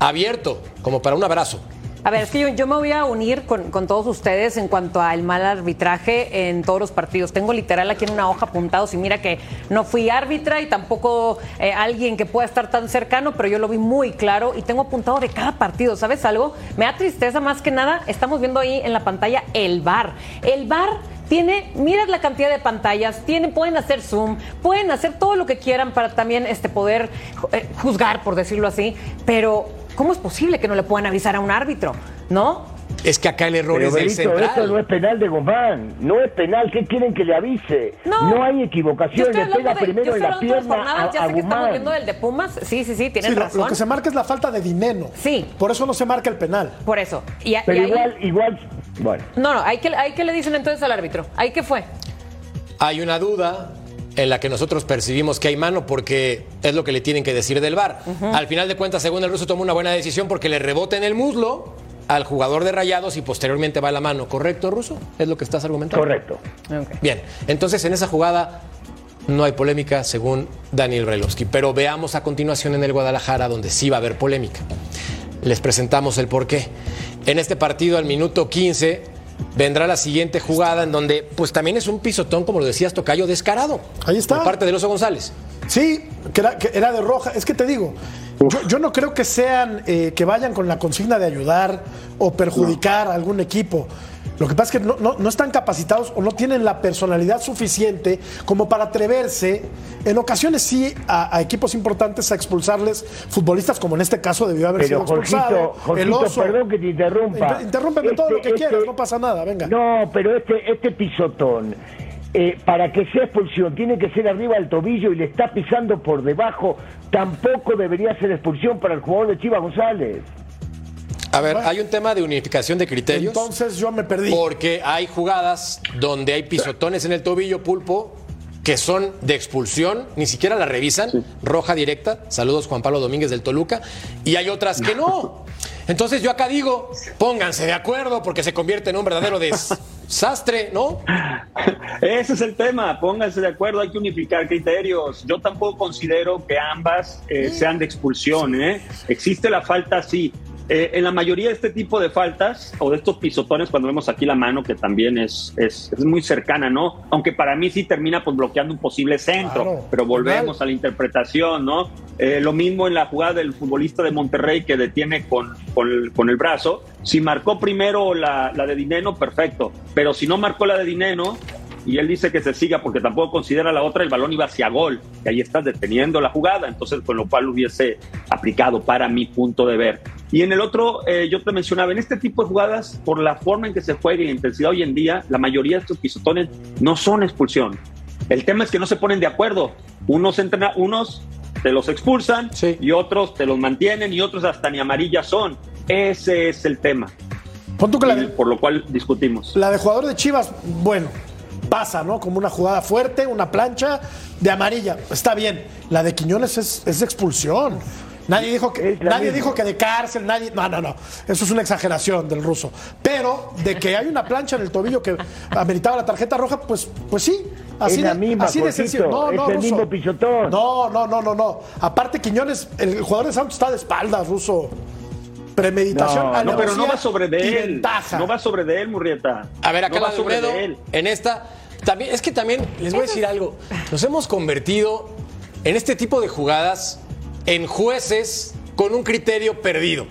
abierto, como para un abrazo. A ver, es que yo, me voy a unir con, todos ustedes en cuanto al mal arbitraje en todos los partidos. Tengo literal aquí en una hoja apuntados y mira que no fui árbitra y tampoco eh, alguien que pueda estar tan cercano, pero yo lo vi muy claro y tengo apuntado de cada partido. ¿Sabes algo? Me da tristeza más que nada. Estamos viendo ahí en la pantalla el VAR. El VAR tiene, mira la cantidad de pantallas, tiene, pueden hacer zoom, pueden hacer todo lo que quieran para también este, poder eh, juzgar, por decirlo así, pero ¿cómo es posible que no le puedan avisar a un árbitro? ¿No? Es que acá el error Pero es del Benito, esto central. no es penal de Guzmán, no es penal, ¿qué quieren que le avise? No. hay Yo equivocación, le pega de, primero en la pierna jornadas, a, ya a sé que estamos viendo del de Pumas. Sí, sí, sí, lo, razón. lo que se marca es la falta de dinero. Sí. Por eso no se marca el penal. Por eso. Y, y Pero ahí- igual, igual, bueno. No, no, hay que, hay que le dicen entonces al árbitro. ¿Ahí qué fue? Hay una duda en la que nosotros percibimos que hay mano porque es lo que le tienen que decir del VAR. Al final de cuentas, según el ruso, toma una buena decisión porque le rebota en el muslo al jugador de Rayados y posteriormente va a la mano. ¿Correcto, ruso? ¿Es lo que estás argumentando? Correcto. Bien, entonces en esa jugada no hay polémica según Daniel Brailovsky, pero veamos a continuación en el Guadalajara donde sí va a haber polémica. Les presentamos el porqué. En este partido al minuto 15 vendrá la siguiente jugada en donde pues también es un pisotón, como lo decías, Tocayo, descarado. Ahí está. Por parte del Oso González. Sí, que era, que era de roja. Es que te digo, yo, yo no creo que sean, eh, que vayan con la consigna de ayudar o perjudicar a algún equipo. Lo que pasa es que no, no- no están capacitados o no tienen la personalidad suficiente como para atreverse, en ocasiones sí, a, a equipos importantes a expulsarles futbolistas, como en este caso debió haber Pero sido expulsado. Jorgito, el oso. perdón que te interrumpa. Inter- Interrúmpeme todo Este- lo que este- quieras, no pasa nada, venga. No, pero este, este pisotón, eh, para que sea expulsión, tiene que ser arriba del tobillo y le está pisando por debajo, tampoco debería ser expulsión para el jugador de Chivas González. A ver, hay un tema de unificación de criterios. Entonces yo me perdí. Porque hay jugadas donde hay pisotones en el tobillo, pulpo, que son de expulsión, ni siquiera la revisan, roja directa. Saludos Juan Pablo Domínguez del Toluca. Y hay otras que no. Entonces yo acá digo, pónganse de acuerdo porque se convierte en un verdadero desastre, ¿no? (laughs) Ese es el tema, pónganse de acuerdo, hay que unificar criterios. Yo tampoco considero que ambas eh, sean de expulsión. ¿eh? Existe la falta, sí. Eh, en la mayoría de este tipo de faltas o de estos pisotones, cuando vemos aquí la mano, que también es, es, es muy cercana, ¿no? Aunque para mí sí termina pues, bloqueando un posible centro, Claro, pero volvemos total. a la interpretación, ¿no? Eh, lo mismo en la jugada del futbolista de Monterrey que detiene con, con, el, con el brazo. Si marcó primero la, la de Dineno, perfecto. Pero si no marcó la de Dineno, y él dice que se siga porque tampoco considera la otra, el balón iba hacia gol. Y ahí estás deteniendo la jugada. Entonces, con lo cual hubiese aplicado para mi punto de ver. Y en el otro, eh, yo te mencionaba, en este tipo de jugadas, por la forma en que se juega y la intensidad hoy en día, la mayoría de estos pisotones no son expulsión. El tema es que no se ponen de acuerdo. Unos, entrena, unos te los expulsan y otros te los mantienen y otros hasta ni amarillas son. Ese es el tema. por lo cual discutimos. La de jugador de Chivas, bueno, pasa, ¿no? Como una jugada fuerte, una plancha de amarilla. Está bien. La de Quiñones es, es expulsión. Nadie dijo que nadie dijo que de cárcel, nadie. No, no, no. Eso es una exageración del ruso. Pero de que hay una plancha en el tobillo que ameritaba la tarjeta roja, pues, pues sí. Así, la misma, así de sencillo. No, no, es el mismo pisotón. No, no, no, no, no. Aparte, Quiñones, el jugador de Santos está de espaldas, ruso. Premeditación. No, no pero no va sobre de él. No va sobre de él, Murrieta. A ver, acá no la de en esta. También, es que también les voy a decir algo. Nos hemos convertido en este tipo de jugadas en jueces con un criterio perdido.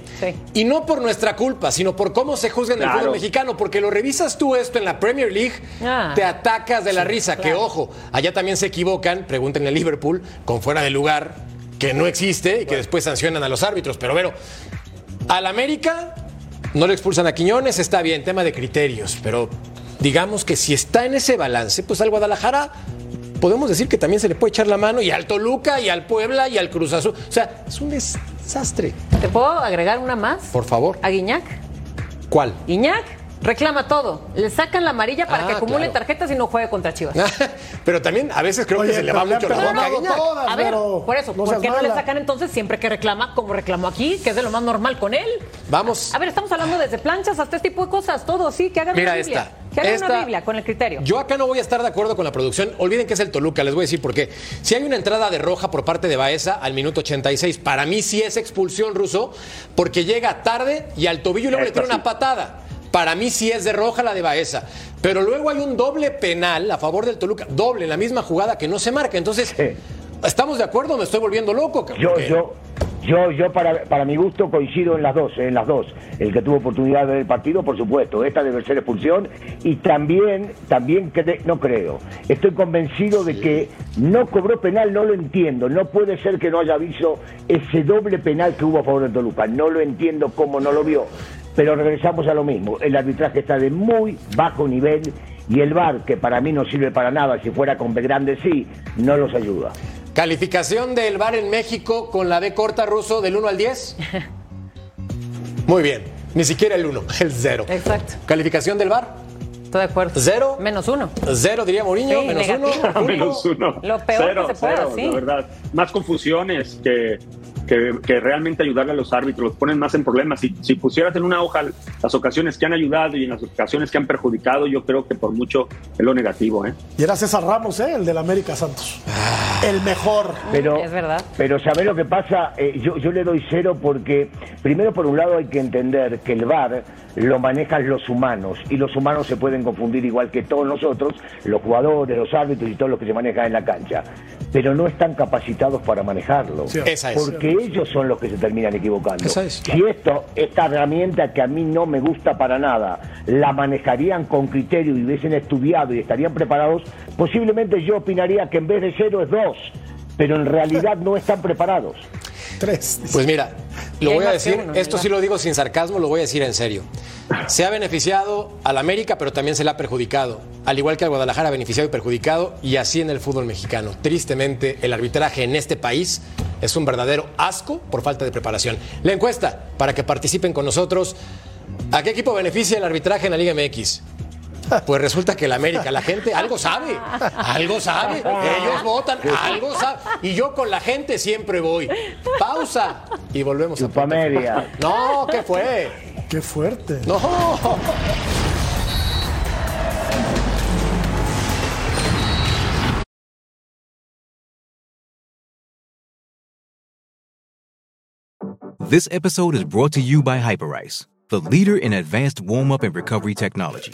Y no por nuestra culpa, sino por cómo se juzga en el fútbol mexicano, porque lo revisas tú esto en la Premier League, Ah. te atacas de la risa, que ojo, allá también se equivocan, pregúntenle a Liverpool, con fuera de lugar, que no existe y que después sancionan a los árbitros, pero bueno, al América no le expulsan a Quiñones, está bien, tema de criterios, pero digamos que si está en ese balance, pues al Guadalajara podemos decir que también se le puede echar la mano y al Toluca y al Puebla y al Cruz Azul. O sea, es un desastre. ¿Te puedo agregar una más? Por favor. ¿A Guiñac? ¿Cuál? Guiñac reclama todo. Le sacan la amarilla para Ah, que acumule claro. tarjetas y no juegue contra Chivas. (laughs) Pero también a veces creo Oye, que se le va mucho la boca todas, A ver, pero por eso, no ¿por qué no le sacan entonces siempre que reclama como reclamó aquí, que es de lo más normal con él? Vamos. A ver, estamos hablando desde planchas hasta este tipo de cosas, todo, sí, que hagan Mira una Biblia. esta. Que hagan Esta- una Biblia con el criterio. Yo acá no voy a estar de acuerdo con la producción. Olviden que es el Toluca, les voy a decir por qué. Si hay una entrada de roja por parte de Baeza al minuto 86, para mí sí es expulsión ruso, porque llega tarde y al tobillo y luego le tira una patada. Para mí sí es de roja la de Baeza. Pero luego hay un doble penal a favor del Toluca, doble en la misma jugada que no se marca. Entonces, ¿estamos de acuerdo me estoy volviendo loco? Yo, yo, yo, yo para, para mi gusto coincido en las dos, en las dos. El que tuvo oportunidad de ver el partido, por supuesto, esta debe ser expulsión y también, también cre- no creo. Estoy convencido de que no cobró penal, no lo entiendo. No puede ser que no haya visto ese doble penal que hubo a favor de Toluca. No lo entiendo cómo no lo vio. Pero regresamos a lo mismo. El arbitraje está de muy bajo nivel y el VAR, que para mí no sirve para nada, si fuera con Grande sí, no los ayuda. Calificación del VAR en México con la B corta ruso del 1 al 10. (laughs) Muy bien. Ni siquiera el 1, el 0. Exacto. Calificación del VAR. Estoy de acuerdo. ¿Cero? Menos uno. Cero, diría Mourinho, Sí, menos negativo. uno. (laughs) Menos uno. Lo peor Cero, que se pueda, cero, sí. La verdad. Más confusiones que, que, que realmente ayudarle a los árbitros. Los ponen más en problemas. Si, si pusieras en una hoja las ocasiones que han ayudado y en las ocasiones que han perjudicado, yo creo que por mucho es lo negativo. ¿eh? Y era César Ramos, ¿eh? El del América Santos. El mejor. Pero, Es verdad. Pero ¿sabés lo que pasa? Eh, yo, yo le doy cero porque, primero por un lado hay que entender que el VAR lo manejan los humanos y los humanos se pueden confundir igual que todos nosotros, los jugadores, los árbitros y todos los que se manejan en la cancha. Pero no están capacitados para manejarlo. Esa es. Porque ellos son los que se terminan equivocando. Esa es. Si esto, esta herramienta que a mí no me gusta para nada, la manejarían con criterio y hubiesen estudiado y estarían preparados, posiblemente yo opinaría que en vez de cero es dos, pero en realidad no están preparados. Tres. Pues mira, lo voy a decir, uno, esto ¿verdad? sí lo digo sin sarcasmo, lo voy a decir en serio. Se ha beneficiado al América, pero también se le ha perjudicado. Al igual que al Guadalajara, beneficiado y perjudicado, y así en el fútbol mexicano. Tristemente, el arbitraje en este país es un verdadero asco por falta de preparación. La encuesta, para que participen con nosotros, ¿a qué equipo beneficia el arbitraje en la Liga MX? Pues resulta que el América, la gente algo sabe, algo sabe, ellos votan, algo sabe. Y yo con la gente siempre voy. Pausa y volvemos a Chupa media. No, ¿qué fue? Qué fuerte. No. This episode is brought to you by Hyperice, the leader in advanced warm up and recovery technology.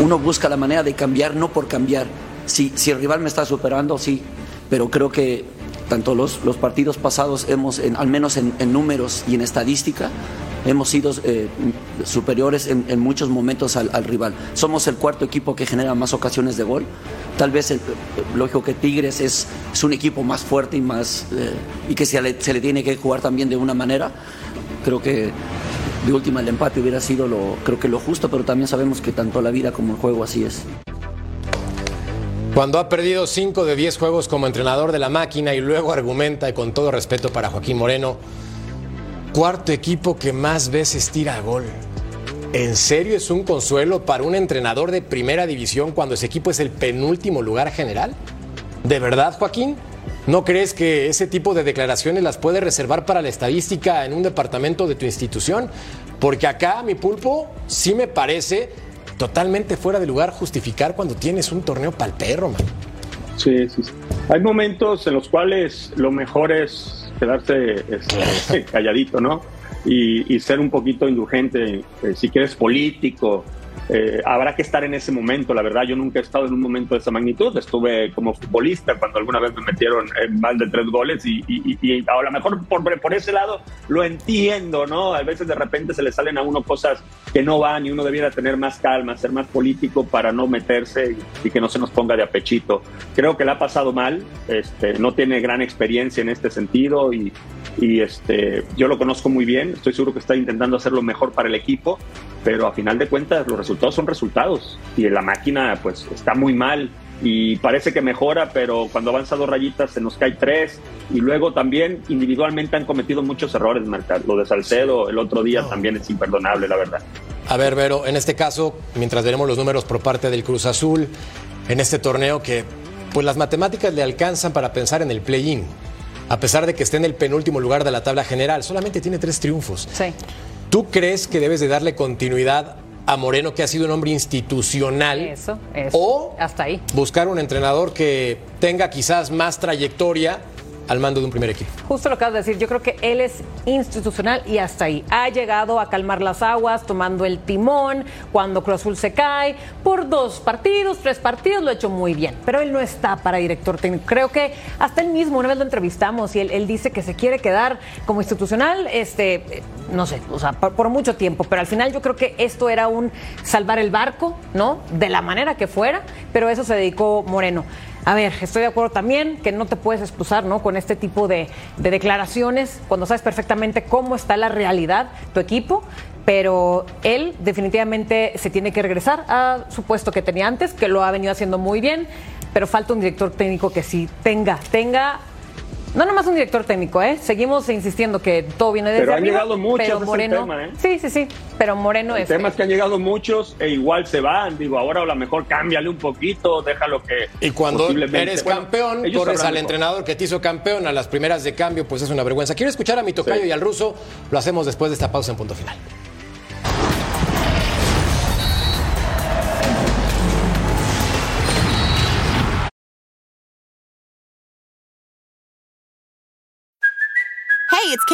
uno busca la manera de cambiar, no por cambiar. Si, si el rival me está superando, sí, pero creo que tanto los, los partidos pasados hemos, al menos en, números y en estadística, hemos sido eh, superiores en, muchos momentos al, al rival. Somos el cuarto equipo que genera más ocasiones de gol. Tal vez, el- lógico que Tigres es, es un equipo más fuerte y más eh, y que se le, se le tiene que jugar también de una manera. Creo que de última el empate hubiera sido lo, creo que lo justo, pero también sabemos que tanto la vida como el juego así es. Cuando ha perdido 5 de 10 juegos como entrenador de la máquina y luego argumenta, y con todo respeto para Joaquín Moreno, cuarto equipo que más veces tira a gol. ¿En serio es un consuelo para un entrenador de primera división cuando ese equipo es el penúltimo lugar general? ¿De verdad, Joaquín? ¿No crees que ese tipo de declaraciones las puede reservar para la estadística en un departamento de tu institución? Porque acá, mi pulpo, sí me parece totalmente fuera de lugar justificar cuando tienes un torneo pa'l perro, man. Sí, sí, sí. Hay momentos en los cuales lo mejor es quedarse este, (laughs) calladito, ¿no? Y, ser un poquito indulgente, eh, si quieres político. Eh, habrá que estar en ese momento, la verdad, yo nunca he estado en un momento de esa magnitud, estuve como futbolista cuando alguna vez me metieron más de tres goles y, y- y- a lo mejor por, por ese lado lo entiendo, ¿no? A veces de repente se le salen a uno cosas que no van y uno debiera tener más calma, ser más político para no meterse y, que no se nos ponga de apechito. Creo que le ha pasado mal, este, no tiene gran experiencia en este sentido y, y este, yo lo conozco muy bien, estoy seguro que está intentando hacer lo mejor para el equipo, pero a final de cuentas los resultados son resultados y la máquina pues está muy mal y parece que mejora, pero cuando avanza dos rayitas se nos cae tres y luego también individualmente han cometido muchos errores, Marca. Lo de Salcedo el otro día también es imperdonable, la verdad. A ver, Vero, en este caso, mientras veremos los números por parte del Cruz Azul, en este torneo que, pues las matemáticas le alcanzan para pensar en el play-in. A pesar de que esté en el penúltimo lugar de la tabla general, solamente tiene tres triunfos. Sí. ¿Tú crees que debes de darle continuidad a Moreno, que ha sido un hombre institucional? Eso, eso. O hasta ahí. buscar un entrenador que tenga quizás más trayectoria al mando de un primer equipo. Justo lo acabas de decir, yo creo que él es institucional y hasta ahí. Ha llegado a calmar las aguas, tomando el timón cuando Cruz Azul se cae. Por dos partidos, tres partidos, lo ha hecho muy bien. Pero él no está para director técnico. Creo que hasta él mismo, una vez lo entrevistamos y él, dice que se quiere quedar como institucional, este, no sé, o sea, por mucho tiempo. Pero al final yo creo que esto era un salvar el barco, ¿no? De la manera que fuera, pero eso se dedicó Moreno. A ver, estoy de acuerdo también que no te puedes excusar ¿no? con este tipo de, de declaraciones cuando sabes perfectamente cómo está la realidad, tu equipo, pero él definitivamente se tiene que regresar a su puesto que tenía antes, que lo ha venido haciendo muy bien, pero falta un director técnico que sí tenga, tenga... No nomás un director técnico, ¿eh? Seguimos insistiendo que todo viene desde Pero han arriba, llegado muchos, pero Moreno, tema, ¿eh? sí, sí, sí, pero Moreno El es tema es que han llegado muchos e igual se van. Digo, ahora a lo mejor cámbiale un poquito, déjalo que. Y cuando eres Bueno, campeón, corres al mejor. entrenador que te hizo campeón a las primeras de cambio, pues es una vergüenza. Quiero escuchar a mi tocayo Sí. y al ruso. Lo hacemos después de esta pausa en punto final.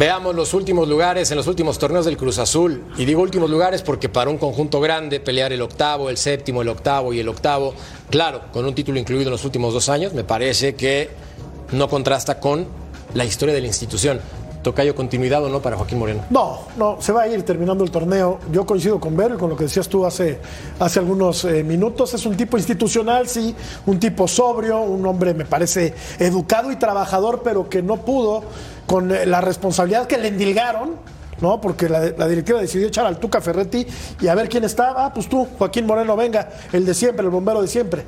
Veamos los últimos lugares en los últimos torneos del Cruz Azul. Y digo últimos lugares porque para un conjunto grande pelear el octavo, el séptimo, el octavo y el octavo, claro, con un título incluido en los últimos dos años, me parece que no contrasta con la historia de la institución. Tocayo continuidad o no para Joaquín Moreno. No, no, se va a ir terminando el torneo. Yo coincido con Vero y con lo que decías tú hace, hace algunos eh, minutos. Es un tipo institucional, sí, un tipo sobrio, un hombre, me parece, educado y trabajador, pero que no pudo con eh, la responsabilidad que le endilgaron. ¿no? Porque la, directiva decidió echar al Tuca Ferretti y a ver quién estaba. Ah, pues tú, Joaquín Moreno, venga, el de siempre, el bombero de siempre.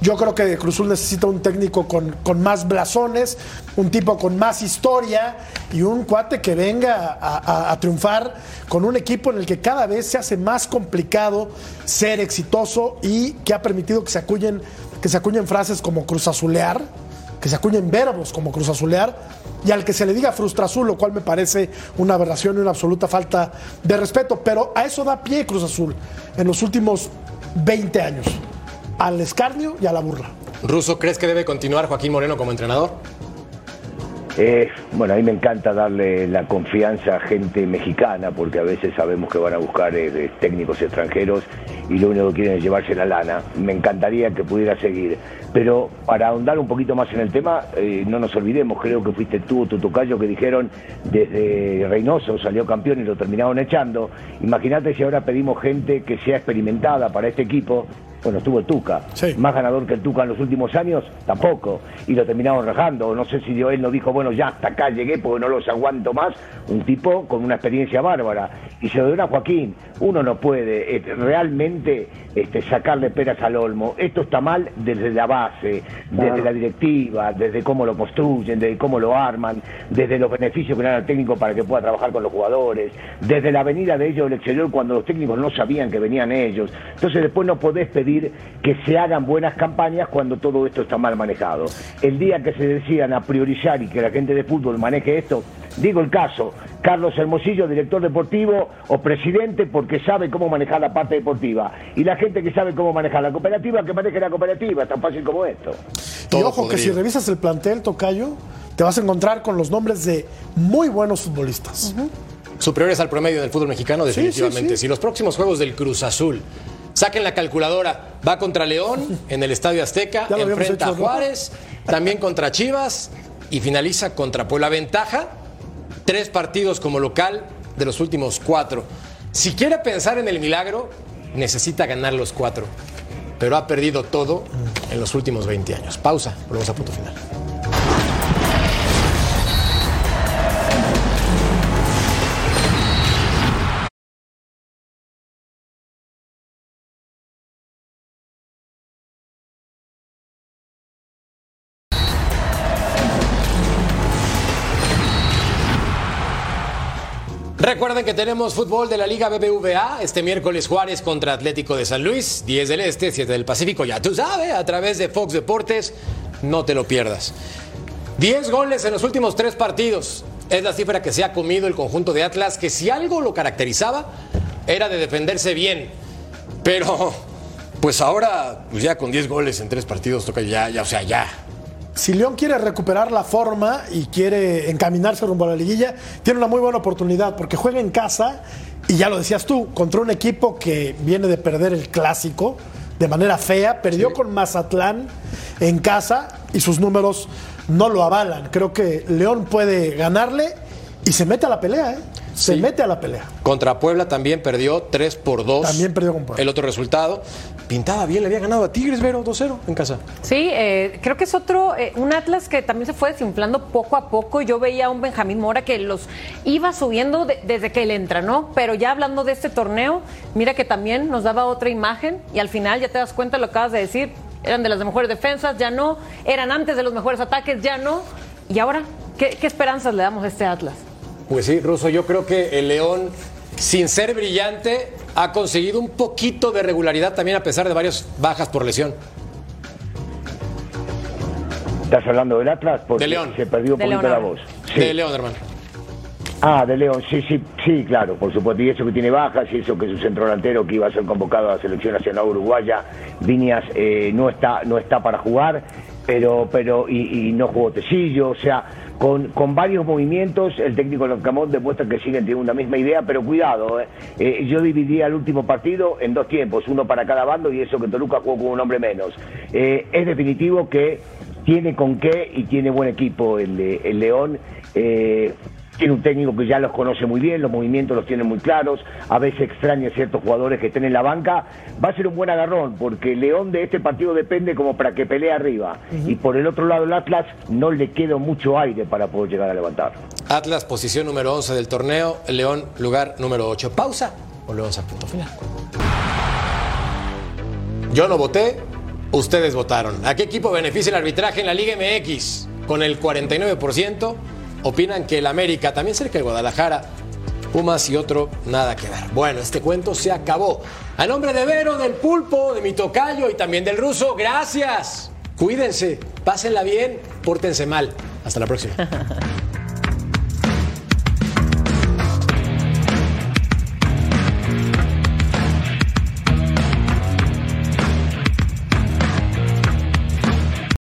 Yo creo que Cruz Azul necesita un técnico con, con más blasones, un tipo con más historia y un cuate que venga a, triunfar con un equipo en el que cada vez se hace más complicado ser exitoso y que ha permitido que se acuñen, que se acuñen frases como Cruz Azulear, que se acuñen verbos como Cruz Azulear y al que se le diga Frustra Azul, lo cual me parece una aberración y una absoluta falta de respeto. Pero a eso da pie Cruz Azul en los últimos 20 años, al escarnio y a la burla. Ruso, ¿crees que debe continuar Joaquín Moreno como entrenador? Eh, bueno, a mí me encanta darle la confianza a gente mexicana, porque a veces sabemos que van a buscar eh, técnicos extranjeros y lo único que quieren es llevarse la lana. Me encantaría que pudiera seguir. Pero para ahondar un poquito más en el tema, eh, no nos olvidemos, creo que fuiste tú o tu tocayo que dijeron desde Reynoso salió campeón y lo terminaron echando. Imagínate si ahora pedimos gente que sea experimentada para este equipo. Bueno, estuvo el Tuca. Más ganador que el Tuca en los últimos años, tampoco. Y lo terminaron rajando. No sé si él no dijo, bueno, ya hasta acá llegué porque no los aguanto más. Un tipo con una experiencia bárbara. Y se lo dio a Joaquín. Uno no puede eh, realmente este, sacarle peras al olmo. Esto está mal desde la base, desde la directiva, desde cómo lo construyen, desde cómo lo arman, desde los beneficios que le dan al técnico para que pueda trabajar con los jugadores, desde la venida de ellos al exterior cuando los técnicos no sabían que venían ellos. Entonces después no podés pedir que se hagan buenas campañas cuando todo esto está mal manejado. El día que se decidan a priorizar y que la gente de fútbol maneje esto, digo el caso, Carlos Hermosillo, director deportivo o presidente porque sabe cómo manejar la parte deportiva. Y la gente que sabe cómo manejar la cooperativa, que maneje la cooperativa, tan fácil como esto. y ojo que si revisas el plantel, Tocayo, te vas a encontrar con los nombres de muy buenos futbolistas. Superiores al promedio del fútbol mexicano, Sí, sí, definitivamente. sí. Si los próximos juegos del Cruz Azul saquen la calculadora, va contra León en el Estadio Azteca, (laughs) enfrenta hecho, a ¿no? Juárez, también contra Chivas y finaliza contra Puebla. Ventaja, tres partidos como local de los últimos cuatro. Si quiere pensar en el milagro, necesita ganar los cuatro. Pero ha perdido todo en los últimos 20 años. Pausa, volvemos a punto final. Recuerden que tenemos fútbol de la Liga BBVA este miércoles Juárez contra Atlético de San Luis, 10 del Este, 7 del Pacífico, ya tú sabes, a través de Fox Deportes, no te lo pierdas. 10 goles en los últimos tres partidos, es la cifra que se ha comido el conjunto de Atlas, que si algo lo caracterizaba era de defenderse bien, pero pues ahora pues ya con 10 goles en tres partidos toca ya, ya, o sea, ya. Si León quiere recuperar la forma y quiere encaminarse rumbo a la liguilla, tiene una muy buena oportunidad porque juega en casa y ya lo decías tú, contra un equipo que viene de perder el clásico de manera fea, perdió con Mazatlán en casa y sus números no lo avalan. Creo que León puede ganarle y se mete a la pelea, ¿eh? Se Sí. mete a la pelea. Contra Puebla también perdió 3 por 2. También perdió con Puebla. El otro resultado, pintaba bien, le había ganado a Tigres, Vero, 2-0 en casa. Sí, eh, creo que es otro, eh, un Atlas que también se fue desinflando poco a poco. Yo veía a un Benjamín Mora que los iba subiendo de- desde que él entra, ¿no? Pero ya hablando de este torneo, mira que también nos daba otra imagen y al final ya te das cuenta, lo acabas de decir, eran de las mejores defensas, ya no, eran antes de los mejores ataques, ya no. Y ahora, ¿qué, qué esperanzas le damos a este Atlas? Pues sí, Russo, yo creo que el León, sin ser brillante, ha conseguido un poquito de regularidad también a pesar de varias bajas por lesión. ¿Estás hablando del Atlas? Porque De León. se perdió un De poquito León la voz. De León, hermano. Ah, de León, sí, sí, sí, claro, por supuesto. Y eso que tiene bajas, y eso que su centro delantero que iba a ser convocado a la selección nacional uruguaya, Viñas, eh, no está, no está para jugar, pero, pero, y, y no jugó Tecillo, o sea, con, con varios movimientos, el técnico Camón demuestra que siguen teniendo una misma idea, pero cuidado, eh. Eh, yo dividía el último partido en dos tiempos, uno para cada bando, y eso que Toluca jugó con un hombre menos. Eh, es definitivo que tiene con qué y tiene buen equipo el, de- el León. Tiene un técnico que ya los conoce muy bien, los movimientos los tiene muy claros, a veces extraña ciertos jugadores que estén en la banca. Va a ser un buen agarrón, porque León de este partido depende como para que pelee arriba. Y por el otro lado el Atlas no le queda mucho aire para poder llegar a levantar. Atlas, posición número 11 del torneo. León, lugar número 8. Pausa. Volvemos a punto final. Yo no voté, Ustedes votaron. ¿A qué equipo beneficia el arbitraje en la Liga MX? Con el 49% opinan que el América, también cerca de Guadalajara, Pumas y otro, nada que ver. Bueno, este cuento se acabó. A nombre de Vero, del Pulpo, de mi tocayo y también del ruso, gracias. Cuídense, pásenla bien, pórtense mal. Hasta la próxima. (laughs)